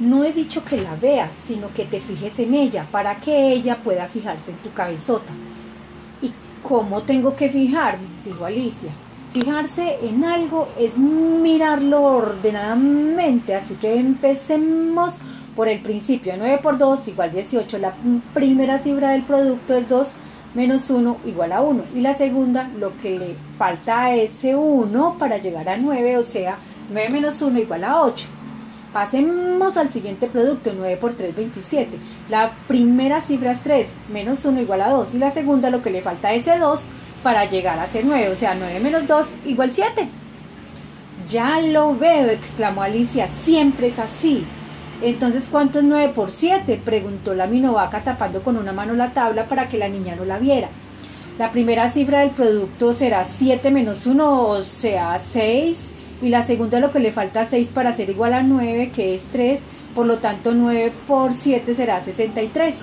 No he dicho que la veas, sino que te fijes en ella, para que ella pueda fijarse en tu cabezota. ¿Y cómo tengo que fijar? dijo Alicia. Fijarse en algo es mirarlo ordenadamente, así que empecemos por el principio. 9 por 2 igual 18. La primera cifra del producto es 2 menos 1 igual a 1. Y la segunda, lo que le falta a ese 1 para llegar a 9, o sea, 9 menos 1 igual a 8. Pasemos al siguiente producto, 9 por 3, 27. La primera cifra es 3, menos 1 igual a 2. Y la segunda, lo que le falta a ese 2 para llegar a ser 9, o sea, 9 menos 2 igual 7. Ya lo veo, exclamó Alicia, siempre es así. Entonces, ¿cuánto es 9 por 7? preguntó la minovaca tapando con una mano la tabla para que la niña no la viera. La primera cifra del producto será 7 menos 1, o sea, 6. Y la segunda lo que le falta 6 para ser igual a 9, que es 3. Por lo tanto, 9 por 7 será 63.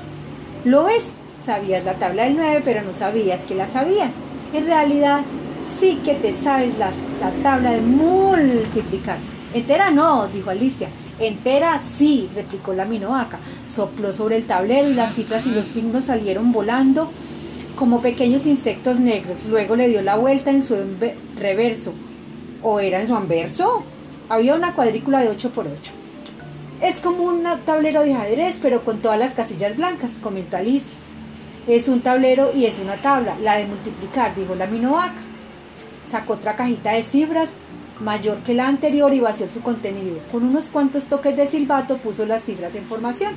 ¿Lo ves? Sabías la tabla del 9, pero no sabías que la sabías. En realidad, sí que te sabes la, la tabla de multiplicar. Entera no, dijo Alicia. Entera sí, replicó la minoaca. Sopló sobre el tablero y las cifras y los signos salieron volando como pequeños insectos negros. Luego le dio la vuelta en su reverso. ¿O era en su anverso? Había una cuadrícula de 8 por 8. Es como un tablero de ajedrez, pero con todas las casillas blancas, comentó Alicia. Es un tablero y es una tabla, la de multiplicar, dijo la minovaca. Sacó otra cajita de cifras mayor que la anterior y vació su contenido. Con unos cuantos toques de silbato puso las cifras en formación.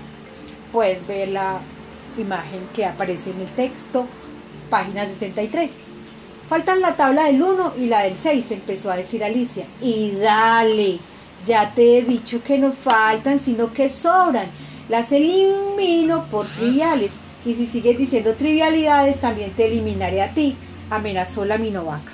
Puedes ver la imagen que aparece en el texto, página 63. Faltan la tabla del 1 y la del 6, empezó a decir Alicia. Y dale, ya te he dicho que no faltan, sino que sobran. Las elimino por triviales. Y si sigues diciendo trivialidades, también te eliminaré a ti, amenazó la minovaca.